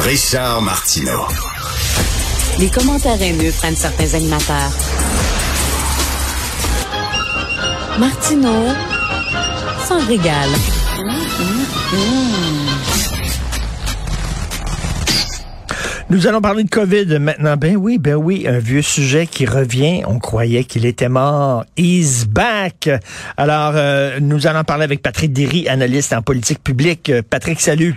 Richard Martineau. Les commentaires haineux prennent certains animateurs. Martineau s'en régale. Nous allons parler de COVID maintenant. Ben oui, ben oui, un vieux sujet qui revient. On croyait qu'il était mort. He's back. Alors, euh, nous allons parler avec Patrick Derry, analyste en politique publique. Euh, Patrick, salut.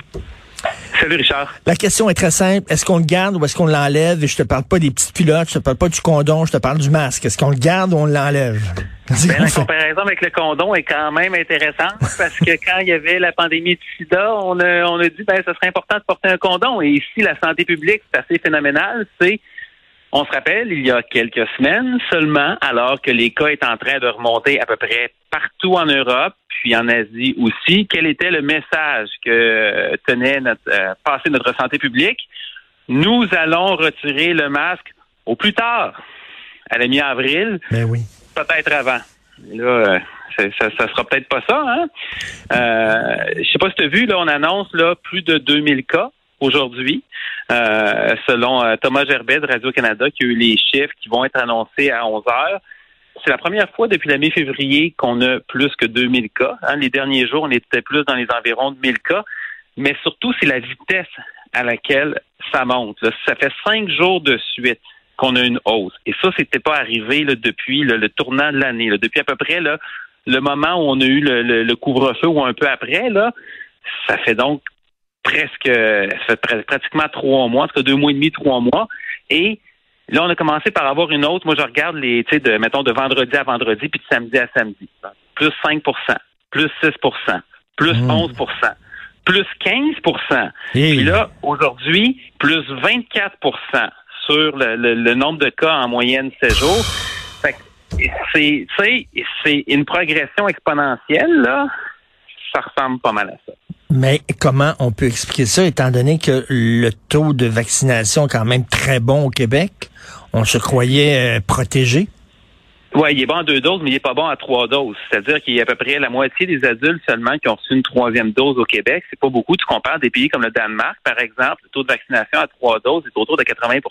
Salut Richard. La question est très simple. Est-ce qu'on le garde ou est-ce qu'on l'enlève? Et je te parle pas des petites culottes, je te parle pas du condom, je te parle du masque. Est-ce qu'on le garde ou on l'enlève? Ben, la comparaison avec le condom est quand même intéressante parce que quand il y avait la pandémie du sida, on a, on a dit ben ce serait important de porter un condom. Et ici, la santé publique, c'est assez phénoménal. C'est on se rappelle, il y a quelques semaines seulement, alors que les cas étaient en train de remonter à peu près partout en Europe, puis en Asie aussi, quel était le message que tenait notre euh, passer notre santé publique? Nous allons retirer le masque au plus tard, à la mi-avril. Ben oui peut-être avant. Là, euh, ça, ça sera peut-être pas ça. Hein? Euh, je sais pas si tu as vu, là, on annonce là, plus de 2000 cas aujourd'hui, euh, selon euh, Thomas Gerbet de Radio-Canada, qui a eu les chiffres qui vont être annoncés à 11 heures. C'est la première fois depuis la mi-février qu'on a plus que 2000 cas. Hein. Les derniers jours, on était plus dans les environs de 1000 cas. Mais surtout, c'est la vitesse à laquelle ça monte. Ça fait cinq jours de suite qu'on a une hausse. Et ça, c'était pas arrivé depuis le tournant de l'année. Depuis à peu près le moment où on a eu le, couvre-feu ou un peu après, ça fait donc presque ça fait pratiquement trois mois, que deux mois et demi, trois mois. Et là, on a commencé par avoir une hausse. Moi, je regarde les, tu sais, de, mettons, de vendredi à vendredi, puis de samedi à samedi. Plus 5% plus 6% plus 11% mmh. plus 15% Et là, aujourd'hui, plus 24% sur le, nombre de cas en moyenne ces jours. C'est, c'est une progression exponentielle, là. Ça ressemble pas mal à ça. Mais comment on peut expliquer ça, étant donné que le taux de vaccination est quand même très bon au Québec? On se croyait euh, protégé? Oui, il est bon à deux doses, mais il n'est pas bon à trois doses. C'est-à-dire qu'il y a à peu près la moitié des adultes seulement qui ont reçu une troisième dose au Québec. C'est pas beaucoup. Tu compares des pays comme le Danemark, par exemple, le taux de vaccination à trois doses est autour de 80%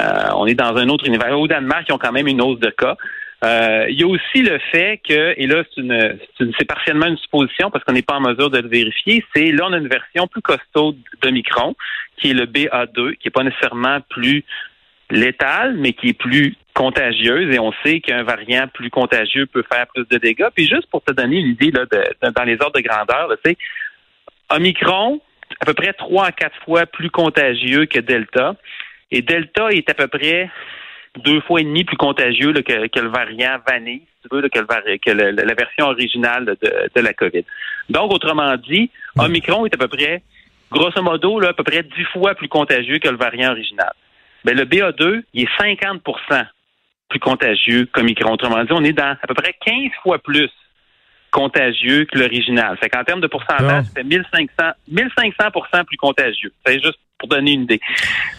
euh, On est dans un autre univers. Au Danemark, ils ont quand même une hausse de cas. Euh, il y a aussi le fait que, et là, c'est une, c'est partiellement une supposition parce qu'on n'est pas en mesure de le vérifier, c'est là, on a une version plus costaud de Micron, qui est le BA2, qui n'est pas nécessairement plus létale, mais qui est plus contagieuse et on sait qu'un variant plus contagieux peut faire plus de dégâts. Puis juste pour te donner une idée là, de, dans les ordres de grandeur, tu sais, Omicron, à peu près trois à quatre fois plus contagieux que Delta. Et Delta est à peu près deux fois et demi plus contagieux que, le variant vanille, si tu veux, que, le, la version originale de, la COVID. Donc, autrement dit, Omicron est à peu près, grosso modo, là, à peu près dix fois plus contagieux que le variant original. Ben, le BA2, il est 50% plus contagieux qu'Omicron. Autrement dit, on est dans à peu près 15 fois plus contagieux que l'original. Fait qu'en termes de pourcentage, c'est 1500, 1500 plus contagieux. C'est juste pour donner une idée.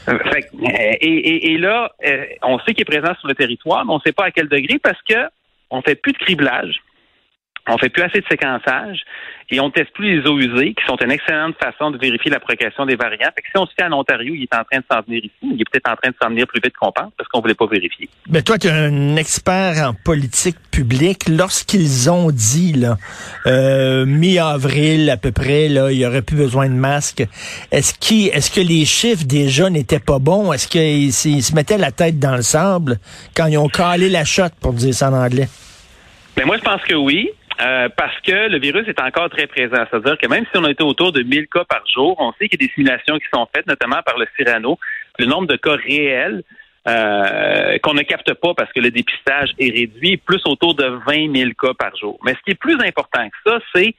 Euh, fait, euh, et, et, là, euh, on sait qu'il est présent sur le territoire, mais on ne sait pas à quel degré parce que on fait plus de criblage on fait plus assez de séquençage et on teste plus les eaux usées, qui sont une excellente façon de vérifier la progression des variants. Fait que si on se fait en Ontario, il est en train de s'en venir ici, il est peut-être en train de s'en venir plus vite qu'on pense parce qu'on voulait pas vérifier. Mais toi, tu es un expert en politique publique. Lorsqu'ils ont dit, là, euh, mi-avril à peu près, là, il y aurait plus besoin de masques, est-ce qu est-ce que les chiffres déjà n'étaient pas bons? Est-ce qu'ils se mettaient la tête dans le sable quand ils ont calé la shot, pour dire ça en anglais? Mais moi, je pense que oui. Euh, parce que le virus est encore très présent. C'est-à-dire que même si on était autour de 1000 cas par jour, on sait qu'il y a des simulations qui sont faites, notamment par le Cyrano. Le nombre de cas réels euh, qu'on ne capte pas parce que le dépistage est réduit, plus autour de 20 000 cas par jour. Mais ce qui est plus important que ça, c'est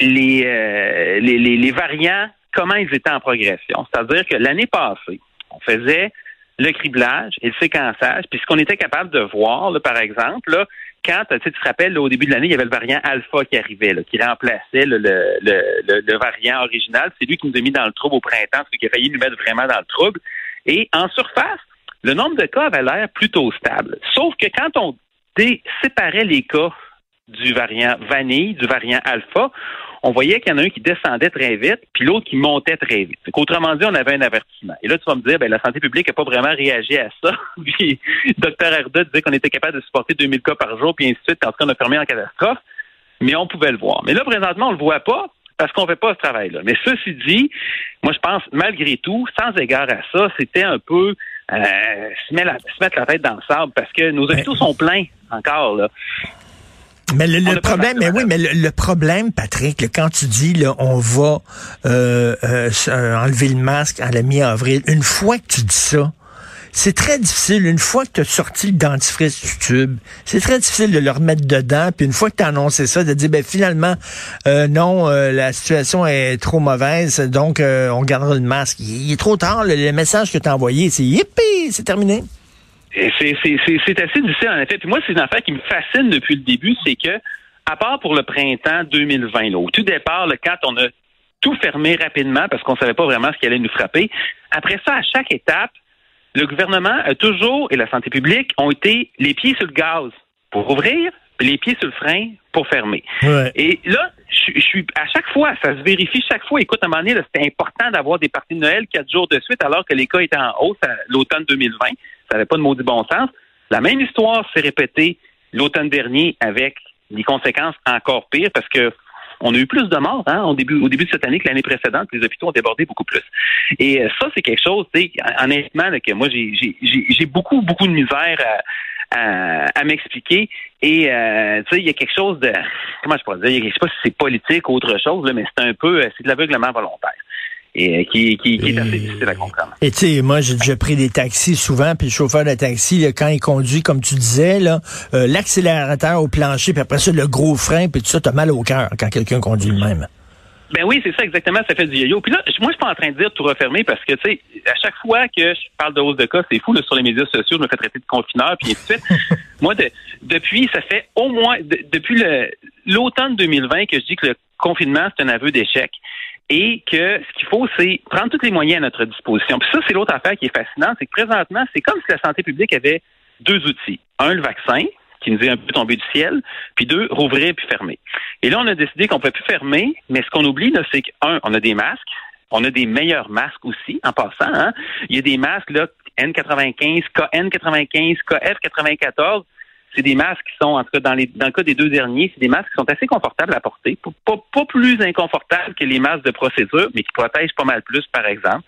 les, euh, les, les variants, comment ils étaient en progression. C'est-à-dire que l'année passée, on faisait le criblage et le séquençage. Puis ce qu'on était capable de voir, par exemple, là, quand tu, te rappelles, au début de l'année, il y avait le variant alpha qui arrivait, qui remplaçait le, le, variant original. C'est lui qui nous a mis dans le trouble au printemps, ce qui a failli nous mettre vraiment dans le trouble. Et en surface, le nombre de cas avait l'air plutôt stable. Sauf que quand on séparait les cas du variant vanille, du variant alpha, on voyait qu'il y en a un qui descendait très vite, puis l'autre qui montait très vite. Autrement dit, on avait un avertissement. Et là, tu vas me dire, ben, la santé publique n'a pas vraiment réagi à ça. puis, docteur Arda disait qu'on était capable de supporter 2000 cas par jour, puis ainsi de suite, quand on a fermé en catastrophe. Mais on pouvait le voir. Mais là, présentement, on le voit pas parce qu'on fait pas ce travail-là. Mais ceci dit, moi, je pense, malgré tout, sans égard à ça, c'était un peu euh, se, mettre la, se, mettre la, tête dans le sable parce que nos hôpitaux sont pleins encore. Là. Mais le, le problème, mais oui, mais le, problème, Patrick, quand tu dis là, on va euh, euh, enlever le masque à la mi-avril, une fois que tu dis ça, c'est très difficile, une fois que tu as sorti le dentifrice du tube, c'est très difficile de le remettre dedans, puis une fois que tu as annoncé ça, de dire, ben finalement, euh, non, euh, la situation est trop mauvaise, donc euh, on gardera le masque. Il, est trop tard, le, message que tu as envoyé, c'est yippee, c'est terminé. C'est assez difficile, en effet. Puis moi, c'est une affaire qui me fascine depuis le début, c'est que, à part pour le printemps 2020, là, au tout départ, le quand on a tout fermé rapidement parce qu'on savait pas vraiment ce qui allait nous frapper, après ça, à chaque étape, le gouvernement a toujours, et la santé publique, ont été les pieds sur le gaz pour ouvrir, les pieds sur le frein pour fermer. Et là, je, suis à chaque fois, ça se vérifie chaque fois. Écoute, à un moment donné, c'était important d'avoir des parties de Noël quatre jours de suite, alors que les cas étaient en hausse à l'automne 2020. Ça n'avait pas de maudit bon sens. La même histoire s'est répétée l'automne dernier avec des conséquences encore pires parce que on a eu plus de morts hein, au, début, au début de cette année que l'année précédente. Les hôpitaux ont débordé beaucoup plus. Et euh, ça, c'est quelque chose, honnêtement, que moi, j'ai beaucoup, beaucoup de misère à, à, m'expliquer. Et euh, tu sais, il y a quelque chose de comment je pourrais dire, je sais pas si c'est politique ou autre chose, là, mais c'est un peu c'est de l'aveuglement volontaire et euh, qui, qui, est assez difficile à comprendre. Et tu sais, moi, j'ai déjà pris des taxis souvent, puis le chauffeur de taxi, quand il conduit, comme tu disais, là, euh, l'accélérateur au plancher, puis après ça, le gros frein, puis tout ça, t'as mal au cœur quand quelqu'un conduit le même. Ben oui, c'est ça exactement, ça fait du yo-yo. Puis là, moi, je suis pas en train de dire tout refermer parce que, tu sais, à chaque fois que je parle de hausse de cas, c'est fou, là, sur les médias sociaux, je me fais traiter de confineur, puis ainsi de suite. moi, de, depuis, ça fait au moins, depuis l'automne 2020 que je dis que le confinement, c'est un aveu d'échec et que ce qu'il faut, c'est prendre tous les moyens à notre disposition. Puis ça, c'est l'autre affaire qui est fascinante, c'est que présentement, c'est comme si la santé publique avait deux outils. Un, le vaccin, qui nous est un peu tombé du ciel, puis deux, rouvrir puis fermer. Et là, on a décidé qu'on ne peut plus fermer, mais ce qu'on oublie, c'est qu'un, on a des masques, on a des meilleurs masques aussi, en passant. Hein? Il y a des masques, là, N95, KN95, KF94, c'est des masques qui sont, en tout cas dans, les, dans le cas des deux derniers, c'est des masques qui sont assez confortables à porter, pas, pas plus inconfortables que les masques de procédure, mais qui protègent pas mal plus, par exemple.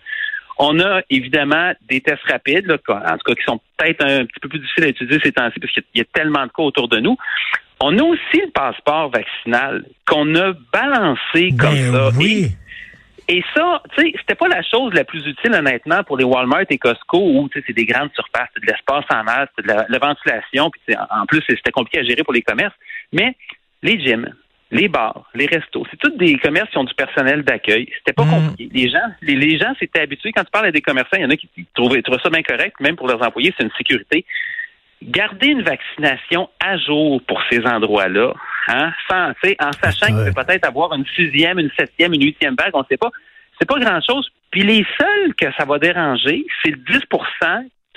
On a évidemment des tests rapides, là, en tout cas qui sont peut-être un petit peu plus difficiles à utiliser ces temps-ci parce qu'il y a tellement de cas autour de nous. On a aussi le passeport vaccinal qu'on a balancé ben comme ça. Oui. Et ça, tu sais, c'était pas la chose la plus utile, honnêtement, pour les Walmart et Costco, où, tu sais, c'est des grandes surfaces, c'est de l'espace en masse, c'est de la, ventilation, puis en plus, c'était compliqué à gérer pour les commerces. Mais les gyms, les bars, les restos, c'est tous des commerces qui ont du personnel d'accueil. C'était pas mm. compliqué. Les gens, les, gens s'étaient habitués. Quand tu parles à des commerçants, il y en a qui trouvaient, trouvaient ça bien correct, même pour leurs employés, c'est une sécurité. Garder une vaccination à jour pour ces endroits-là, hein, sans, en sachant qu'il peut peut-être avoir une sixième, une septième, une huitième vague, on ne sait pas. C'est pas grand-chose. Puis les seuls que ça va déranger, c'est le 10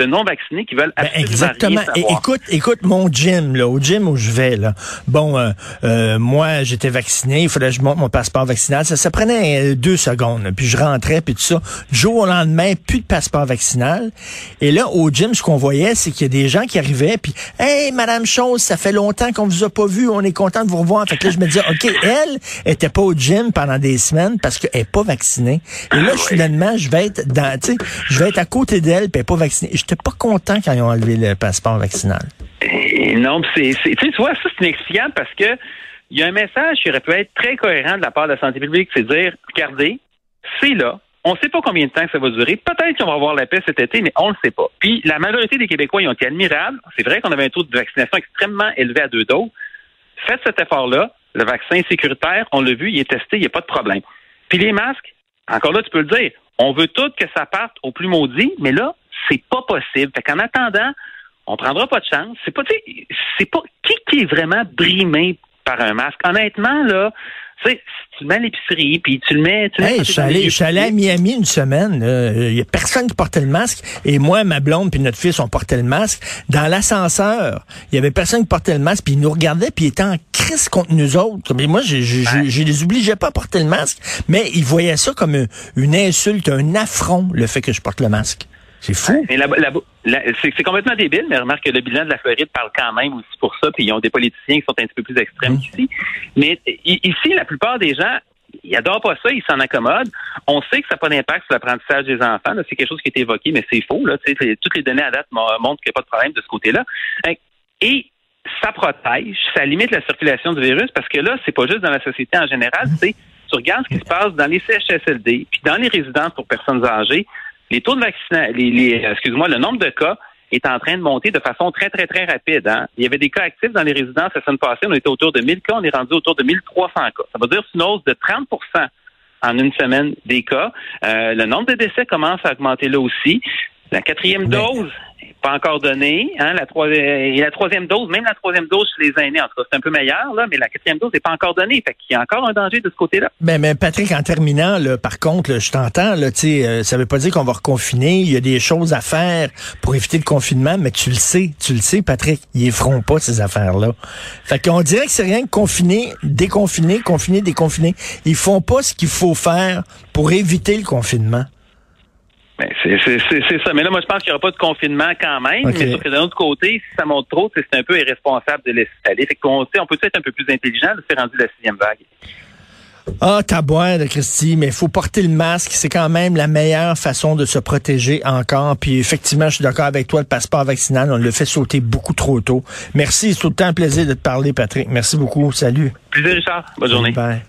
de non-vaccinés qui veulent ben, absolument Exactement. écoute, écoute mon gym, là, au gym où je vais, là. Bon, euh, euh, moi, j'étais vacciné, il fallait que je monte mon passeport vaccinal. Ça, ça prenait euh, deux secondes. Puis je rentrais, puis tout ça. Du jour au lendemain, plus de passeport vaccinal. Et là, au gym, ce qu'on voyait, c'est qu'il y a des gens qui arrivaient, puis « Hey, Madame Chose, ça fait longtemps qu'on vous a pas vu, on est content de vous revoir. » Fait que là, je me disais, OK, elle était pas au gym pendant des semaines parce qu'elle est pas vaccinée. Et là, ah finalement, je vais être dans, tu sais, je vais être à côté d'elle, puis elle est pas vaccinée j'étais pas content quand ils ont enlevé le passeport vaccinal. non, c'est, tu vois, ça c'est inexplicable parce que il y a un message qui aurait pu être très cohérent de la part de la santé publique, c'est dire, regardez, c'est là. On ne sait pas combien de temps ça va durer. Peut-être qu'on va avoir la paix cet été, mais on ne le sait pas. Puis la majorité des Québécois ils ont été admirables. C'est vrai qu'on avait un taux de vaccination extrêmement élevé à deux doses. Faites cet effort-là. Le vaccin est sécuritaire, on l'a vu, il est testé, il n'y a pas de problème. Puis les masques, encore là, tu peux le dire, on veut tout que ça parte au plus maudit, mais là, c'est pas possible. Fait qu'en attendant, on prendra pas de chance. C'est pas, c'est pas qui qui est vraiment brimé par un masque? Honnêtement, là, Tu sais, tu le mets à l'épicerie, puis tu le mets... Tu hey, je suis allé, allé, à Miami une semaine. Il y a personne qui portait le masque. Et moi, ma blonde puis notre fils, on portait le masque. Dans l'ascenseur, il y avait personne qui portait le masque, puis ils nous regardaient, puis ils étaient en crise contre nous autres. Mais moi, je, je, je, les obligeais pas à porter le masque, mais ils voyaient ça comme une insulte, un affront, le fait que je porte le masque. C'est fou. c'est complètement débile, mais remarque que le bilan de la Floride parle quand même aussi pour ça, puis ils ont des politiciens qui sont un petit peu plus extrêmes mmh. qu'ici. Mais ici, la plupart des gens, ils adorent pas ça, ils s'en accommodent. On sait que ça n'a pas d'impact sur l'apprentissage des enfants. C'est quelque chose qui est évoqué, mais c'est faux. Là. Toutes les données à date montrent qu'il n'y a pas de problème de ce côté-là. Et ça protège, ça limite la circulation du virus parce que là, c'est pas juste dans la société en général, mmh. c'est tu regardes ce qui se passe dans les CHSLD, puis dans les résidences pour personnes âgées, les taux de vaccination, les, excuse-moi, le nombre de cas est en train de monter de façon très, très, très rapide. Hein. Il y avait des cas actifs dans les résidences la semaine passée. On était autour de 1000 cas. On est rendu autour de 1300 cas. Ça veut dire une hausse de 30% en une semaine des cas. Euh, le nombre de décès commence à augmenter là aussi. La quatrième dose pas encore donné. Hein, la, troisième, et la troisième dose, même la troisième dose chez les aînés, en tout cas, c'est un peu meilleur, là, mais la quatrième dose n'est pas encore donnée. Fait qu'il y a encore un danger de ce côté-là. Ben, mais Patrick, en terminant, par contre, je t'entends, là, euh, ça veut pas dire qu'on va reconfiner. Il y a des choses à faire pour éviter le confinement, mais tu le sais, tu le sais, Patrick, ils feront pas ces affaires-là. Fait qu'on dirait que c'est rien que confiner, déconfiner, confiner, déconfiner. Ils font pas ce qu'il faut faire pour éviter le confinement. Ben, c'est ça. Mais là, moi, je pense qu'il n'y aura pas de confinement quand même. Mais sauf que d'un autre côté, si ça monte trop, c'est un peu irresponsable de laisser aller. Fait qu'on on peut être un peu plus intelligent de faire rendu la sixième vague. Ah, t'as de Christy, mais il faut porter le masque. C'est quand même la meilleure façon de se protéger encore. Puis effectivement, je suis d'accord avec toi, le passeport vaccinal, on le fait sauter beaucoup trop tôt. Merci, c'est tout le temps un plaisir de te parler, Patrick. Merci beaucoup. Salut. Plaisir, Richard. Bonne journée. Bye.